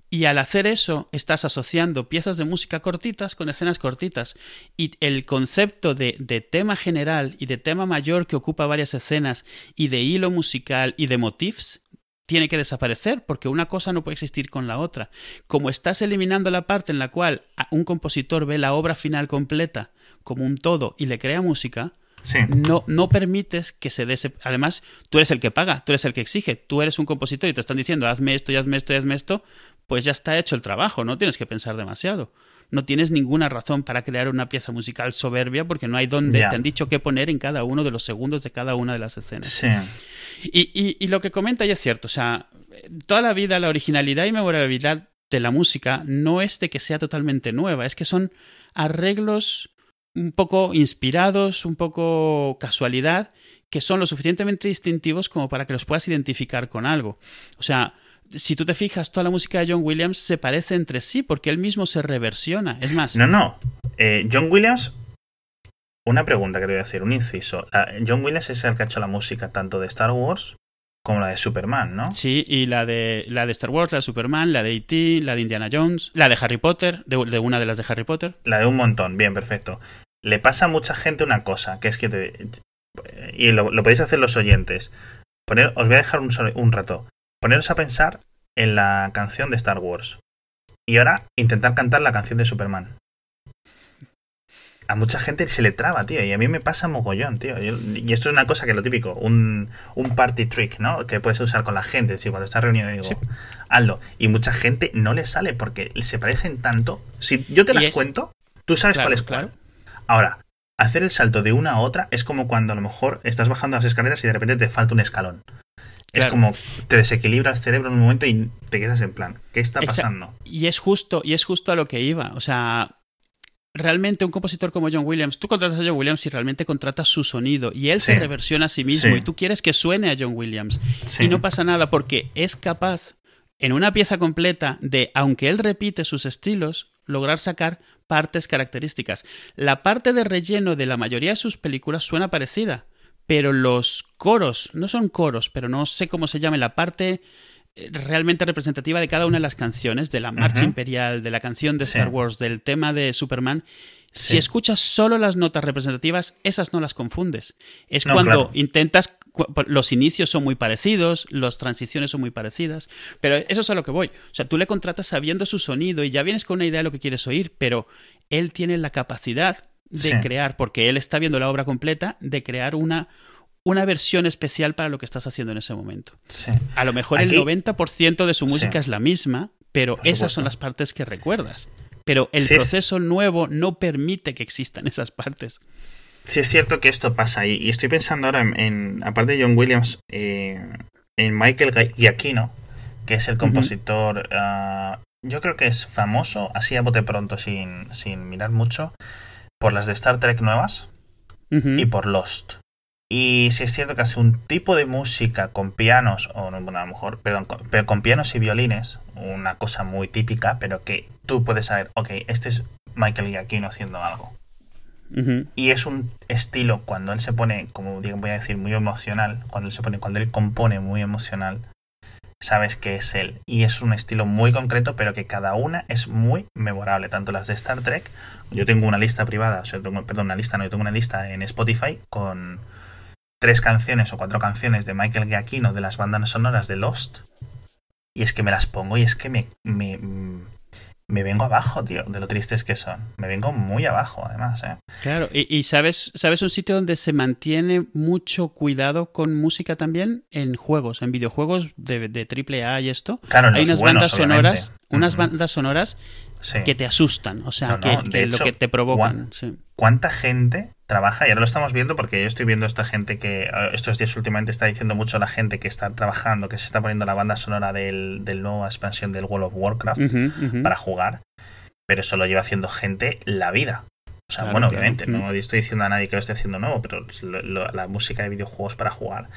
Y al hacer eso, estás asociando piezas de música cortitas con escenas cortitas. Y el concepto de, de, tema general y de tema mayor que ocupa varias escenas y de hilo musical y de motifs tiene que desaparecer porque una cosa no puede existir con la otra. Como estás eliminando la parte en la cual un compositor ve la obra final completa como un todo y le crea música, no, no permites que se dé Además, tú eres el que paga, tú eres el que exige, tú eres un compositor y te están diciendo hazme esto y hazme esto y hazme esto, pues ya está hecho el trabajo, no tienes que pensar demasiado. No tienes ninguna razón para crear una pieza musical soberbia porque no hay donde te han dicho qué poner en cada uno de los segundos de cada una de las escenas. Sí. Y, y, y lo que comenta ya es cierto, o sea, toda la vida la originalidad y memorabilidad de la música no es de que sea totalmente nueva, es que son arreglos un poco inspirados, un poco casualidad, que son lo suficientemente distintivos como para que los puedas identificar con algo. O sea, si tú te fijas, toda la música de John Williams se parece entre sí porque él mismo se reversiona. Es más. No, no. Eh, John Williams. Una pregunta que le voy a hacer, un inciso. John Williams es el que ha hecho la música tanto de Star Wars como la de Superman, ¿no? Sí, y la de, la de Star Wars, la de Superman, la de E.T., la de Indiana Jones, la de Harry Potter, de, de, una de las de Harry Potter. La de un montón, bien, perfecto le pasa a mucha gente una cosa, que es que te, y lo, podéis hacer los oyentes. Poner, os voy a dejar un, un rato. Poneros a pensar en la canción de Star Wars. Y ahora intentar cantar la canción de Superman. A mucha gente se le traba, tío. Y a mí me pasa mogollón, tío. y esto es una cosa que es lo típico. Un, un, party trick, ¿no? Que puedes usar con la gente. Si cuando estás reunido digo, hazlo. Y mucha gente no le sale porque se parecen tanto. Si yo te las cuento, tú sabes cuál es cuál. Ahora, hacer el salto de una a otra es como cuando a lo mejor estás bajando las escaleras y de repente te falta un escalón. Es como te desequilibra el cerebro en un momento y te quedas en plan, ¿qué está pasando? Y es justo, y es justo a lo que iba. O sea, realmente un compositor como John Williams, tú contratas a John Williams y realmente contratas su sonido y él se reversiona a sí mismo y tú quieres que suene a John Williams y no pasa nada porque es capaz en una pieza completa de, aunque él repite sus estilos, lograr sacar partes características. La parte de relleno de la mayoría de sus películas suena parecida, pero los coros, no son coros, pero no sé cómo se llame, la parte eh, realmente representativa de cada una de las canciones, de la marcha imperial, de la canción de Star Wars, del tema de Superman, si escuchas solo las notas representativas, esas no las confundes. Es cuando intentas, los inicios son muy parecidos, las transiciones son muy parecidas, pero eso es a lo que voy. O sea, tú le contratas sabiendo su sonido y ya vienes con una idea de lo que quieres oír, pero él tiene la capacidad de crear, porque él está viendo la obra completa, de crear una, una versión especial para lo que estás haciendo en ese momento. A lo mejor el 90% de su música es la misma, pero esas son las partes que recuerdas. Pero el proceso nuevo no permite que existan esas partes. Sí, es cierto que esto pasa. Y, y estoy pensando ahora en, aparte de John Williams, eh, en Michael Giacchino, que es el compositor. Ah, yo creo que es famoso, así a bote pronto, sin, sin mirar mucho, por las de Star Trek nuevas y por Lost. Y si es cierto que hace un tipo de música con pianos, o bueno, a lo mejor, perdón, pero con pianos y violines, una cosa muy típica, pero que tú puedes saber, ok, este es Michael Giacchino haciendo algo. Y es un estilo, cuando él se pone, como voy a decir, muy emocional, cuando él se pone, cuando él compone muy emocional, sabes que es él. Y es un estilo muy concreto, pero que cada una es muy memorable. Tanto las de Star Trek, yo tengo una lista privada, o sea, tengo, perdón, una lista, no, yo tengo una lista en Spotify con tres canciones o cuatro canciones de Michael Giacchino de las bandas sonoras de Lost. Y es que me las pongo y es que me, me, me vengo abajo, tío, de lo tristes que son. Me vengo muy abajo, además, ¿eh? Claro, y, sabes, sabes un sitio donde se mantiene mucho cuidado con música también en juegos, en videojuegos de, de AAA y esto. Claro, Hay unas bandas sonoras, unas bandas sonoras que te asustan, o sea, que, lo que te provocan. ¿Cuánta gente trabaja? Y ahora lo estamos viendo porque yo estoy viendo esta gente que estos días últimamente está diciendo mucho la gente que está trabajando, que se está poniendo la banda sonora del, del nueva expansión del World of Warcraft para jugar, pero eso lo lleva haciendo gente la vida. O sea, bueno, obviamente, no estoy diciendo a nadie que lo esté haciendo nuevo, pero la música de videojuegos para jugar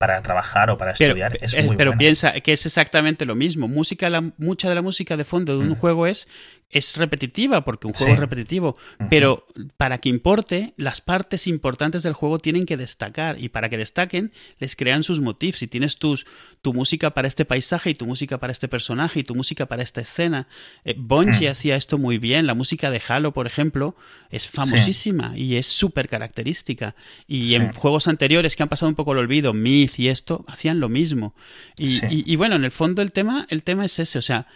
para trabajar o para estudiar es muy Pero piensa que es exactamente lo mismo. Música, la, mucha de la música de fondo de un mm. juego es es repetitiva porque un juego es repetitivo, pero para que importe, las partes importantes del juego tienen que destacar y para que destaquen les crean sus motifs. Si tienes tus, tu música para este paisaje y tu música para este personaje y tu música para esta escena, eh, Bungie hmm. hacía esto muy bien. La música de Halo, por ejemplo, es famosísima y es súper característica. Y en juegos anteriores que han pasado un poco el olvido, Myth y esto, hacían lo mismo. Y, y, y bueno, en el fondo el tema, el tema es ese, o sea,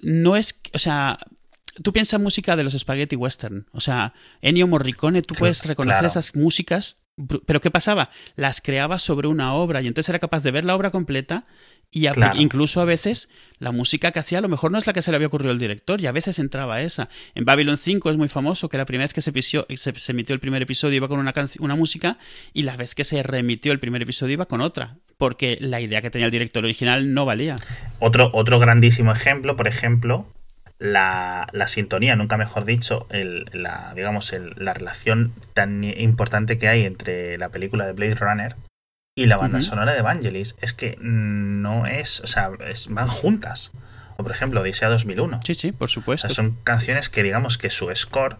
no es, o sea, tú piensas música de los spaghetti western. O sea, Ennio Morricone, tú puedes reconocer esas músicas, pero ¿qué pasaba? Las creaba sobre una obra y entonces era capaz de ver la obra completa y incluso a veces la música que hacía a lo mejor no es la que se le había ocurrido al director y a veces entraba esa. En Babylon 5 es muy famoso que la primera vez que se, se, emitió el primer episodio iba con una, una música y la vez que se remitió el primer episodio iba con otra, porque la idea que tenía el director original no valía. Otro, otro grandísimo ejemplo, por ejemplo, la, sintonía, nunca mejor dicho, el, la, digamos, la relación tan importante que hay entre la película de Blade Runner y la banda sonora de Evangelis es que no es, o sea, van juntas. O por ejemplo, Odisea 2001. Sí, sí, por supuesto. son canciones que digamos que su score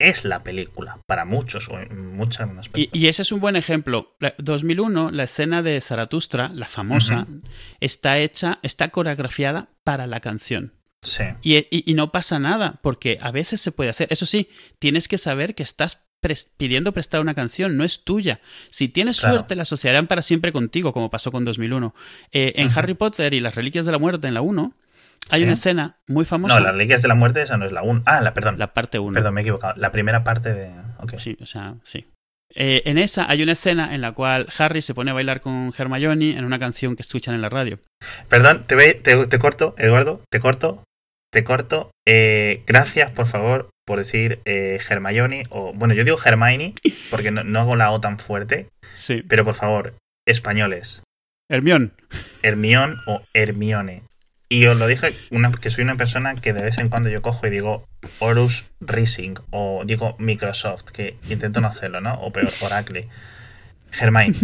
es la película, para muchos, o en muchas y, y, ese es un buen ejemplo. 2001, la escena de Zaratustra, la famosa, está hecha, está coreografiada para la canción. Y, no pasa nada, porque a veces se puede hacer. Eso sí, tienes que saber que estás pidiendo prestar una canción, no es tuya. Si tienes suerte, la asociarán para siempre contigo, como pasó con 2001. Eh, en Harry Potter y las Reliquias de la Muerte, en la 1, hay una escena muy famosa. No, las Reliquias de la Muerte, esa no es la 1. Ah, la, perdón. La parte 1. Perdón, me he equivocado. La primera parte de. Sí, o sea, sí. Eh, en esa hay una escena en la cual Harry se pone a bailar con Hermione en una canción que escuchan en la radio. Perdón, te, te corto, Eduardo, te corto te corto. Eh, gracias, por favor, por decir eh, Hermione, o bueno, yo digo Hermione porque no, hago la O tan fuerte. Sí. Pero por favor, españoles. Hermión. Hermión o Hermione. Y os lo dije una, que soy una persona que de vez en cuando yo cojo y digo Horus Rising o digo Microsoft, que intento no hacerlo, ¿no? O peor, Oracle. Hermione.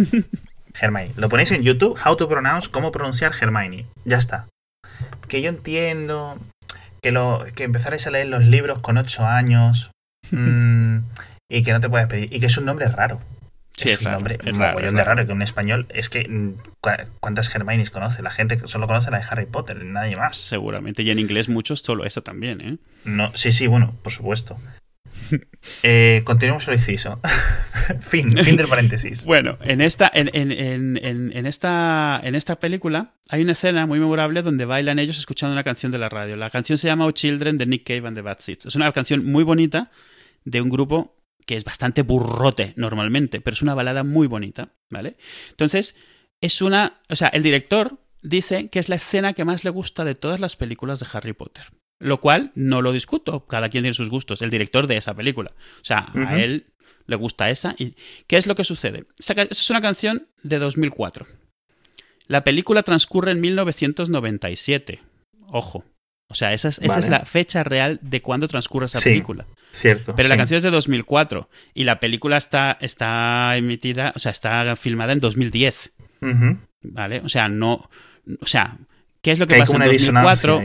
Hermione. Lo ponéis en YouTube, How to Pronounce, cómo pronunciar Hermione. Ya está. Que yo entiendo que, lo, que empezarais a leer los libros con 8 años mm, y que no te puedes pedir. Y que es un nombre raro. Sí, es, un nombre es raro, de raro que un español. Es que. Mm, ¿Cuántas Hermiones conoce? La gente solo conoce la de Harry Potter, nadie más. Seguramente. Y en inglés muchos, solo esa también, ¿eh? No, sí, sí, bueno, por supuesto. Eh, continuemos el inciso. fin, fin del paréntesis. bueno, en esta, en, en, en, esta, en esta película hay una escena muy memorable donde bailan ellos escuchando una canción de la radio. La canción se llama Oh Children de Nick Cave and the Bad Seeds. Es una canción muy bonita de un grupo que es bastante burrote normalmente, pero es una balada muy bonita, ¿vale? Entonces, es una... O sea, el director dice que es la escena que más le gusta de todas las películas de Harry Potter. Lo cual no lo discuto, cada quien tiene sus gustos, el director de esa película. O sea, a él le gusta esa. ¿Y qué es lo que sucede? Esa es una canción de 2004. La película transcurre en 1997. Ojo. O sea, esa es, esa es la fecha real de cuando transcurre esa película. Cierto. Pero la canción es de 2004 y la película está, está emitida, o sea, está filmada en 2010. ¿Vale? O sea, no. O sea, ¿qué es lo que pasa en 2004?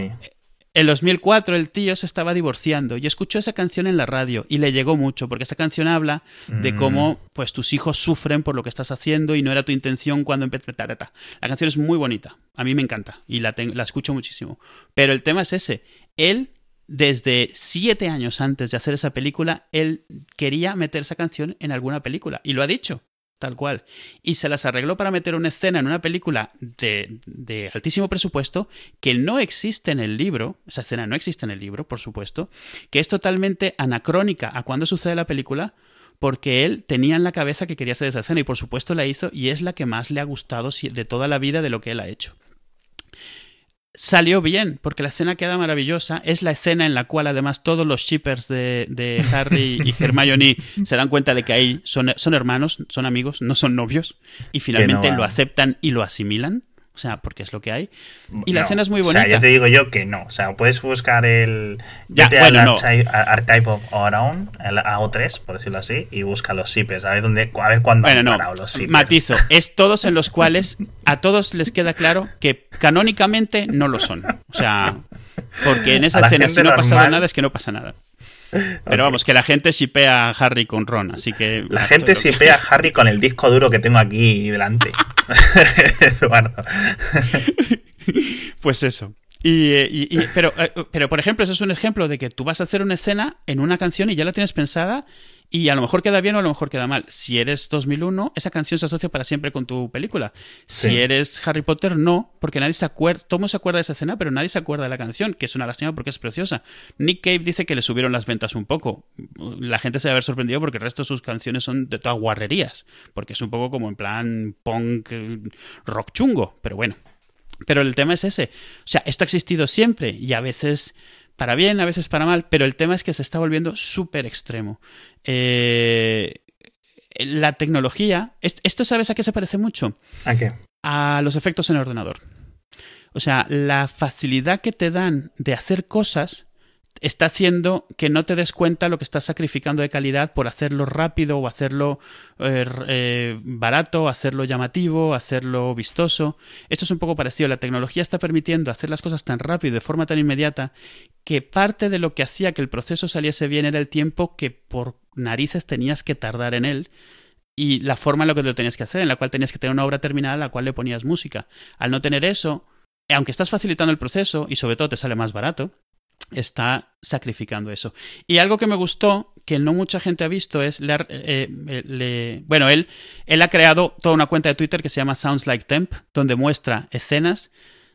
En 2004 el tío se estaba divorciando y escuchó esa canción en la radio y le llegó mucho porque esa canción habla de mm. cómo pues tus hijos sufren por lo que estás haciendo y no era tu intención cuando empecé. La canción es muy bonita, a mí me encanta y la, la escucho muchísimo. Pero el tema es ese, él desde siete años antes de hacer esa película, él quería meter esa canción en alguna película y lo ha dicho tal cual. Y se las arregló para meter una escena en una película de, de, altísimo presupuesto que no existe en el libro, esa escena no existe en el libro, por supuesto, que es totalmente anacrónica a cuando sucede la película, porque él tenía en la cabeza que quería hacer esa escena y por supuesto la hizo y es la que más le ha gustado de toda la vida de lo que él ha hecho salió bien, porque la escena queda maravillosa. Es la escena en la cual además todos los shippers de, Harry y Hermione se dan cuenta de que ahí son, son hermanos, son amigos, no son novios, y finalmente lo aceptan y lo asimilan. O sea, porque es lo que hay. Y la escena es muy bonita. O sea, ya te digo yo que no. O sea, puedes buscar el. Ya, bueno, no. Archive of Our Own, el AO3, por decirlo así, y busca los zippers. A ver, dónde, a ver cuándo han no. los zippers. Matizo. Es todos en los cuales a todos les queda claro que canónicamente no lo son. O sea, porque en esa escena, si no ha pasado nada, es que no pasa nada. Pero vamos, que la gente shipea a Harry con Ron, así que... La gente shipea a Harry con el disco duro que tengo aquí delante. Eduardo. pues eso. Y, pero, eh, pero, por ejemplo, eso es un ejemplo de que tú vas a hacer una escena en una canción y ya la tienes pensada y a lo mejor queda bien o a lo mejor queda mal. Si eres 2001, esa canción se asocia para siempre con tu película. Si eres Harry Potter, no, porque nadie se acuerda, todo se acuerda de esa escena, pero nadie se acuerda de la canción, que es una lástima porque es preciosa. Nick Cave dice que le subieron las ventas un poco. La gente se debe haber sorprendido porque el resto de sus canciones son de todas guarrerías, porque es un poco como en plan punk, rock chungo, pero bueno. Pero el tema es ese. O sea, esto ha existido siempre y a veces para bien, a veces para mal, pero el tema es que se está volviendo súper extremo. Eh, la tecnología, esto sabes a qué se parece mucho? ¿A qué? A los efectos en el ordenador. O sea, la facilidad que te dan de hacer cosas está haciendo que no te des cuenta lo que estás sacrificando de calidad por hacerlo rápido o hacerlo eh, eh, barato, hacerlo llamativo, hacerlo vistoso. Esto es un poco parecido. La tecnología está permitiendo hacer las cosas tan rápido, de forma tan inmediata, que parte de lo que hacía que el proceso saliese bien era el tiempo que por narices tenías que tardar en él y la forma en la que lo tenías que hacer, en la cual tenías que tener una obra terminada a la cual le ponías música. Al no tener eso, aunque estás facilitando el proceso y sobre todo te sale más barato, está sacrificando eso. Y algo que me gustó, que no mucha gente ha visto, es, le, eh, bueno, él, él ha creado toda una cuenta de Twitter que se llama Sounds Like Temp, donde muestra escenas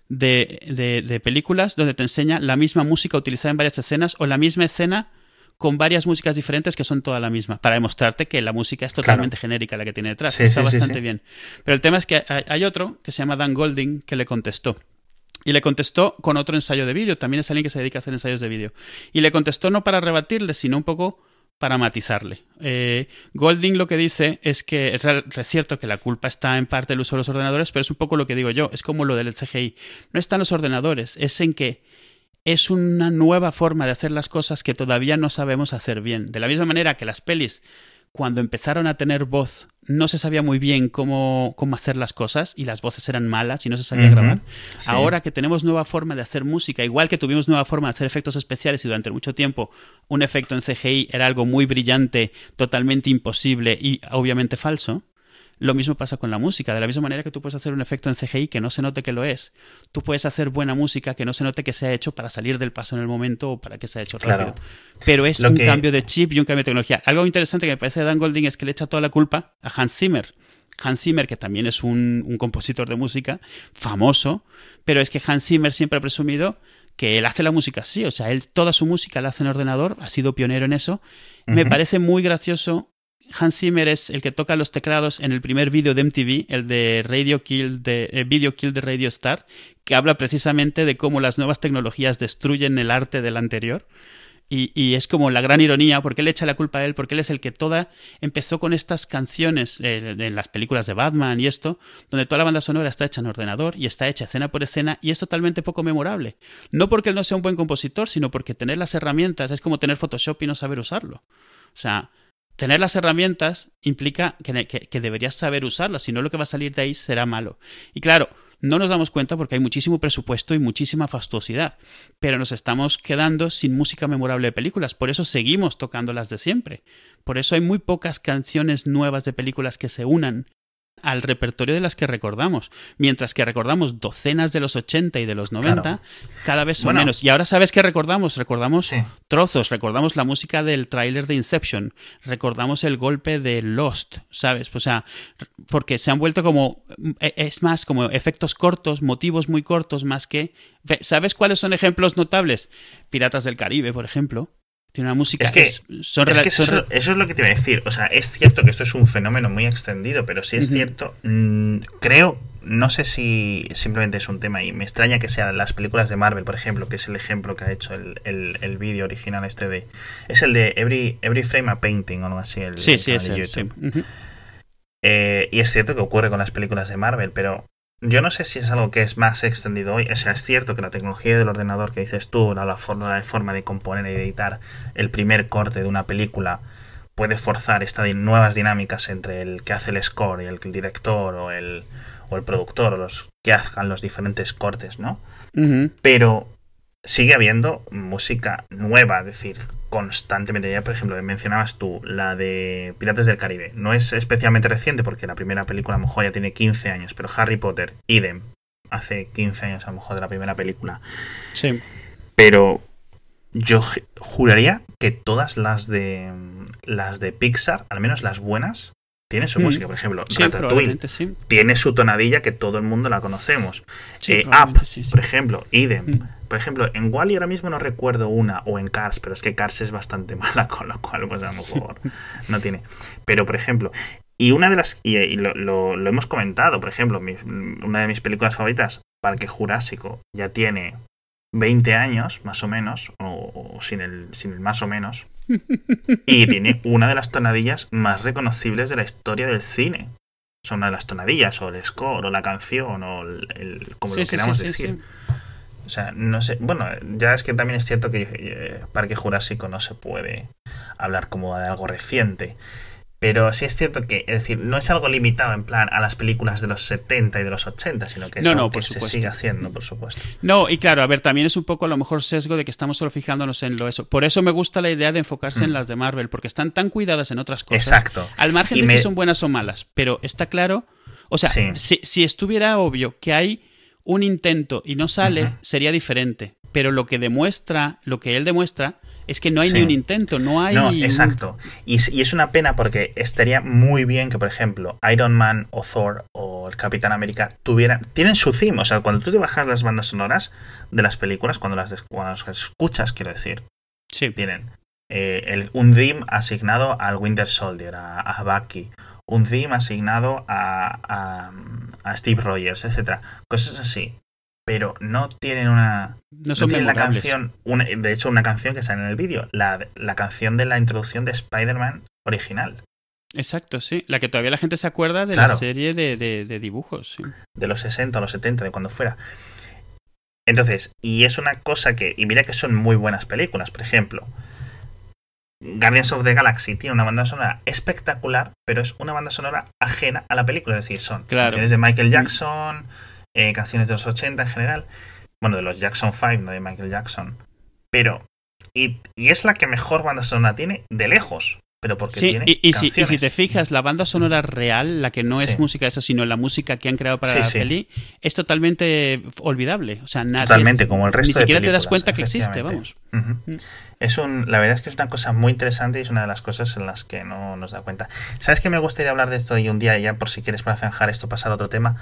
de, de, películas donde te enseña la misma música utilizada en varias escenas o la misma escena con varias músicas diferentes que son toda la misma, para demostrarte que la música es totalmente genérica la que tiene detrás. Está bastante bien. Pero el tema es que hay otro que se llama Dan Golding que le contestó. Y le contestó con otro ensayo de vídeo. También es alguien que se dedica a hacer ensayos de vídeo. Y le contestó no para rebatirle, sino un poco para matizarle. Eh, Golding lo que dice es que es, cierto que la culpa está en parte del uso de los ordenadores, pero es un poco lo que digo yo, es como lo del CGI. No está en los ordenadores, es en que es una nueva forma de hacer las cosas que todavía no sabemos hacer bien. De la misma manera que las pelis cuando empezaron a tener voz no se sabía muy bien cómo, cómo hacer las cosas y las voces eran malas y no se sabía grabar. Ahora que tenemos nueva forma de hacer música, igual que tuvimos nueva forma de hacer efectos especiales y durante mucho tiempo un efecto en CGI era algo muy brillante, totalmente imposible y obviamente falso, lo mismo pasa con la música. De la misma manera que tú puedes hacer un efecto en CGI que no se note que lo es, tú puedes hacer buena música que no se note que se ha hecho para salir del paso en el momento o para que se ha hecho rápido. Pero es un cambio de chip y un cambio de tecnología. Algo interesante que me parece de Dan Golding es que le echa toda la culpa a Hans Zimmer. Hans Zimmer, que también es un, compositor de música famoso, pero es que Hans Zimmer siempre ha presumido que él hace la música así, o sea, él toda su música la hace en ordenador, ha sido pionero en eso. Me parece muy gracioso Hans Zimmer es el que toca los teclados en el primer vídeo de MTV, el de Radio Kill de eh, Video Kill de Radio Star, que habla precisamente de cómo las nuevas tecnologías destruyen el arte del anterior. Y, es como la gran ironía, porque él echa la culpa a él, porque él es el que toda empezó con estas canciones eh, en las películas de Batman y esto, donde toda la banda sonora está hecha en ordenador y está hecha escena por escena y es totalmente poco memorable. No porque él no sea un buen compositor, sino porque tener las herramientas es como tener Photoshop y no saber usarlo. O sea, tener las herramientas implica que, deberías saber usarlas, si no lo que va a salir de ahí será malo. Y claro, no nos damos cuenta porque hay muchísimo presupuesto y muchísima fastuosidad, pero nos estamos quedando sin música memorable de películas, por eso seguimos tocando las de siempre. Por eso hay muy pocas canciones nuevas de películas que se unan al repertorio de las que recordamos. Mientras que recordamos docenas de los 80 y de los 90, cada vez son menos. Y ahora sabes qué recordamos? Recordamos trozos, recordamos la música del tráiler de Inception, recordamos el golpe de Lost, ¿sabes? O sea, porque se han vuelto como, e, es más, como efectos cortos, motivos muy cortos, más que... ¿Sabes cuáles son ejemplos notables? Piratas del Caribe, por ejemplo. Tiene una música es que, eso, es lo que te iba a decir. O sea, es cierto que esto es un fenómeno muy extendido, pero sí es cierto. Mm, creo, no sé si simplemente es un tema y me extraña que sean las películas de Marvel, por ejemplo, que es el ejemplo que ha hecho el, el, vídeo original este de. Es el de Every, Every Frame a Painting o algo así. El, sí, sí, sí. Eh, y es cierto que ocurre con las películas de Marvel, pero yo no sé si es algo que es más extendido hoy. O sea, es cierto que la tecnología del ordenador que dices tú, la, forma, de forma de componer y editar el primer corte de una película, puede forzar estas nuevas dinámicas entre el que hace el score y el, director o el, o el productor o los que hagan los diferentes cortes, ¿no? Pero sigue habiendo música nueva, es decir, constantemente. Ya, por ejemplo, mencionabas tú la de Piratas del Caribe. No es especialmente reciente porque la primera película a lo mejor ya tiene 15 años, pero Harry Potter, idem, hace 15 años a lo mejor de la primera película. Sí. Pero yo juraría que todas las de las de Pixar, al menos las buenas, tienen su mm. música. Por ejemplo, Ratatouille tiene su tonadilla que todo el mundo la conocemos. Eh, Up, por ejemplo, idem. Mm. Por ejemplo, en Wally ahora mismo no recuerdo una, o en Cars, pero es que Cars es bastante mala, con lo cual, pues a lo mejor no tiene. Pero, por ejemplo, y una de las. Y, lo, hemos comentado, por ejemplo, una de mis películas favoritas, Parque Jurásico, ya tiene 20 años, más o menos, o, sin, el, sin el más o menos. Y tiene una de las tonadillas más reconocibles de la historia del cine. Son una de las tonadillas, o el score, o la canción, o el, como lo queramos decir. O sea, no sé. Bueno, ya es que también es cierto que eh, Parque Jurásico no se puede hablar como de algo reciente. Pero sí es cierto que, es decir, no es algo limitado en plan a las películas de los 70 y de los 80, sino que es algo que se sigue haciendo, por supuesto. No, y claro, a ver, también es un poco a lo mejor sesgo de que estamos solo fijándonos en lo eso. Por eso me gusta la idea de enfocarse en mm. las de Marvel, porque están tan cuidadas en otras cosas. Exacto. Al margen de si son buenas o malas, pero está claro. O sea, si, si estuviera obvio que hay un intento y no sale, sería diferente. Pero lo que demuestra, lo que él demuestra, es que no hay ni un intento, no hay. No, exacto. Y, es una pena porque estaría muy bien que, por ejemplo, Iron Man o Thor o el Capitán América tuvieran. Tienen su theme. O sea, cuando tú te bajas las bandas sonoras de las películas, cuando las, escuchas, quiero decir, sí. tienen eh, el, un theme asignado al Winter Soldier, a, a Bucky un theme asignado a, a, Steve Rogers, etcétera, cosas así. Pero no tienen una. No, son tienen la canción. de hecho, una canción que sale en el vídeo. La, la canción de la introducción de Spider-Man original. Exacto, sí. La que todavía la gente se acuerda de la serie de, de, dibujos. De los 60 o los 70, de cuando fuera. Entonces, y es una cosa que. Y mira que son muy buenas películas. Por ejemplo, Guardians of the Galaxy tiene una banda sonora espectacular, pero es una banda sonora ajena a la película. Es decir, son canciones de Michael Jackson, eh, canciones de los 80 en general. Bueno, de los Jackson 5, no de Michael Jackson. Pero. Y, es la que mejor banda sonora tiene de lejos. Pero porque tiene y, si, y, si, te fijas, la banda sonora real, la que no es música eso, sino la música que han creado para la peli, es totalmente olvidable. O sea, nadie Totalmente, como el resto Ni siquiera te das cuenta que existe, vamos. Es un, la verdad es que es una cosa muy interesante y es una de las cosas en las que no nos da cuenta. ¿Sabes que me gustaría hablar de esto y un día, ya por si quieres para zanjar esto, pasar a otro tema?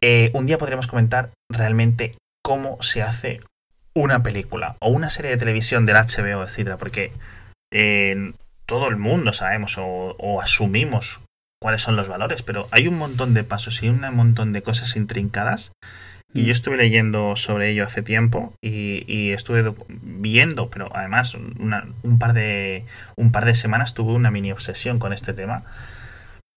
Eh, un día podríamos comentar realmente cómo se hace una película o una serie de televisión del HBO, etcétera, porque eh, todo el mundo sabemos o asumimos cuáles son los valores, pero hay un montón de pasos y un montón de cosas intrincadas y yo estuve leyendo sobre ello hace tiempo y, estuve viendo, pero además un, par de, un par de semanas tuve una mini obsesión con este tema.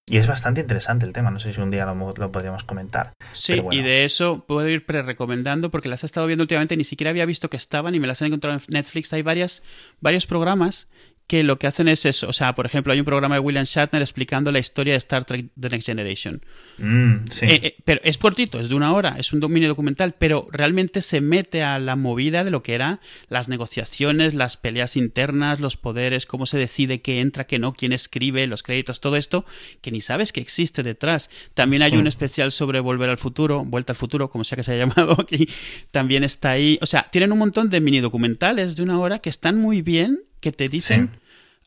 Y es bastante interesante el tema, no sé si un día lo, lo podríamos comentar. Sí, y de eso puedo ir pre-recomendando porque las he estado viendo últimamente, ni siquiera había visto que estaban y me las han encontrado en Netflix. Hay varias, varios programas que lo que hacen es eso. O sea, por ejemplo, hay un programa de William Shatner explicando la historia de Star Trek The Next Generation. Mm, sí. Eh, eh, pero es cortito, es de una hora, es un dominio documental, pero realmente se mete a la movida de lo que eran las negociaciones, las peleas internas, los poderes, cómo se decide qué entra, qué no, quién escribe, los créditos, todo esto que ni sabes que existe detrás. También hay Sí. un especial sobre Volver al Futuro, Vuelta al Futuro, como sea que se haya llamado aquí, también está ahí. O sea, tienen un montón de mini documentales de una hora que están muy bien, que te dicen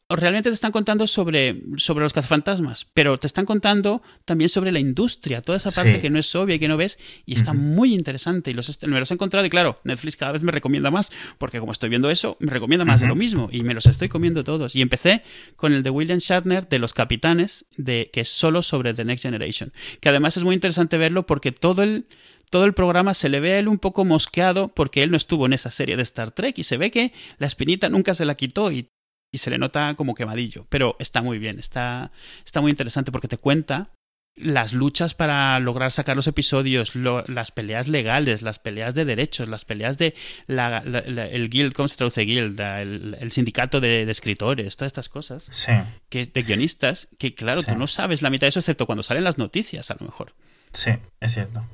o realmente te están contando sobre, sobre los cazafantasmas, pero te están contando también sobre la industria, toda esa parte Sí. que no es obvia y que no ves, y está muy interesante. Y los, me los he encontrado, y claro, Netflix cada vez me recomienda más, porque como estoy viendo eso, me recomienda más de lo mismo, y me los estoy comiendo todos. Y empecé con el de William Shatner, de los capitanes, de, que es solo sobre The Next Generation, que además es muy interesante verlo porque todo el todo el programa se le ve a él un poco mosqueado porque él no estuvo en esa serie de Star Trek y se ve que la espinita nunca se la quitó y, y se le nota como quemadillo. Pero está muy bien, está, está muy interesante porque te cuenta las luchas para lograr sacar los episodios, lo- las peleas legales, las peleas de derechos, las peleas de la, la- la- el guild, ¿cómo se traduce guild? El, el sindicato de, de escritores, todas estas cosas, Sí. que, de guionistas, que claro, Sí. tú no sabes la mitad de eso excepto cuando salen las noticias, a lo mejor. Sí, es cierto.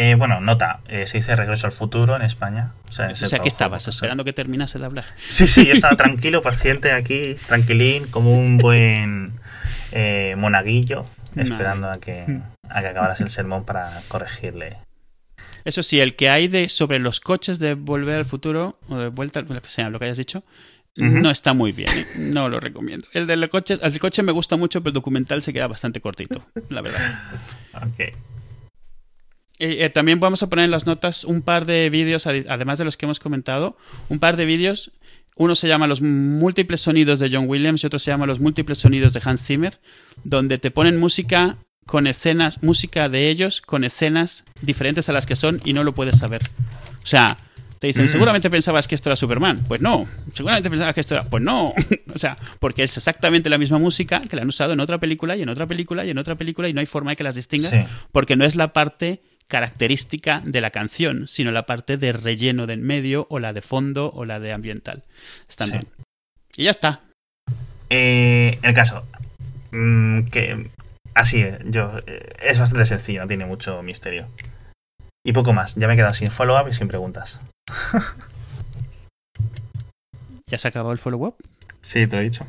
Eh, bueno, nota, eh, se dice Regreso al Futuro en España. O sea, O que estabas esperando que terminase de hablar. Sí, sí, yo estaba tranquilo, paciente aquí, tranquilín, como un buen eh, monaguillo, esperando a que, a que acabaras el sermón para corregirle. Eso sí, el que hay de sobre los coches de Volver al Futuro, o de Vuelta, lo que sea, lo que hayas dicho, no está muy bien. ¿eh? No lo recomiendo. El del coche, el coche me gusta mucho, pero el documental se queda bastante cortito, la verdad. Ok. Eh, eh, también vamos a poner en las notas un par de vídeos, además de los que hemos comentado, un par de vídeos. Uno se llama Los múltiples sonidos de John Williams y otro se llama Los múltiples sonidos de Hans Zimmer, donde te ponen música con escenas, música de ellos con escenas diferentes a las que son y no lo puedes saber. O sea, te dicen, Mm. seguramente pensabas que esto era Superman. Pues no. Seguramente pensabas que esto era. Pues no. o sea, porque es exactamente la misma música que la han usado en otra película y en otra película y en otra película y no hay forma de que las distingas Sí. porque no es la parte característica de la canción, sino la parte de relleno de en medio o la de fondo o la de ambiental. Están Sí. bien. Y ya está. Eh, el caso, mm, que así es, yo, eh, es bastante sencillo, no tiene mucho misterio. Y poco más, ya me he quedado sin follow-up y sin preguntas. ¿Ya se acabó el follow-up? Sí, te lo he dicho.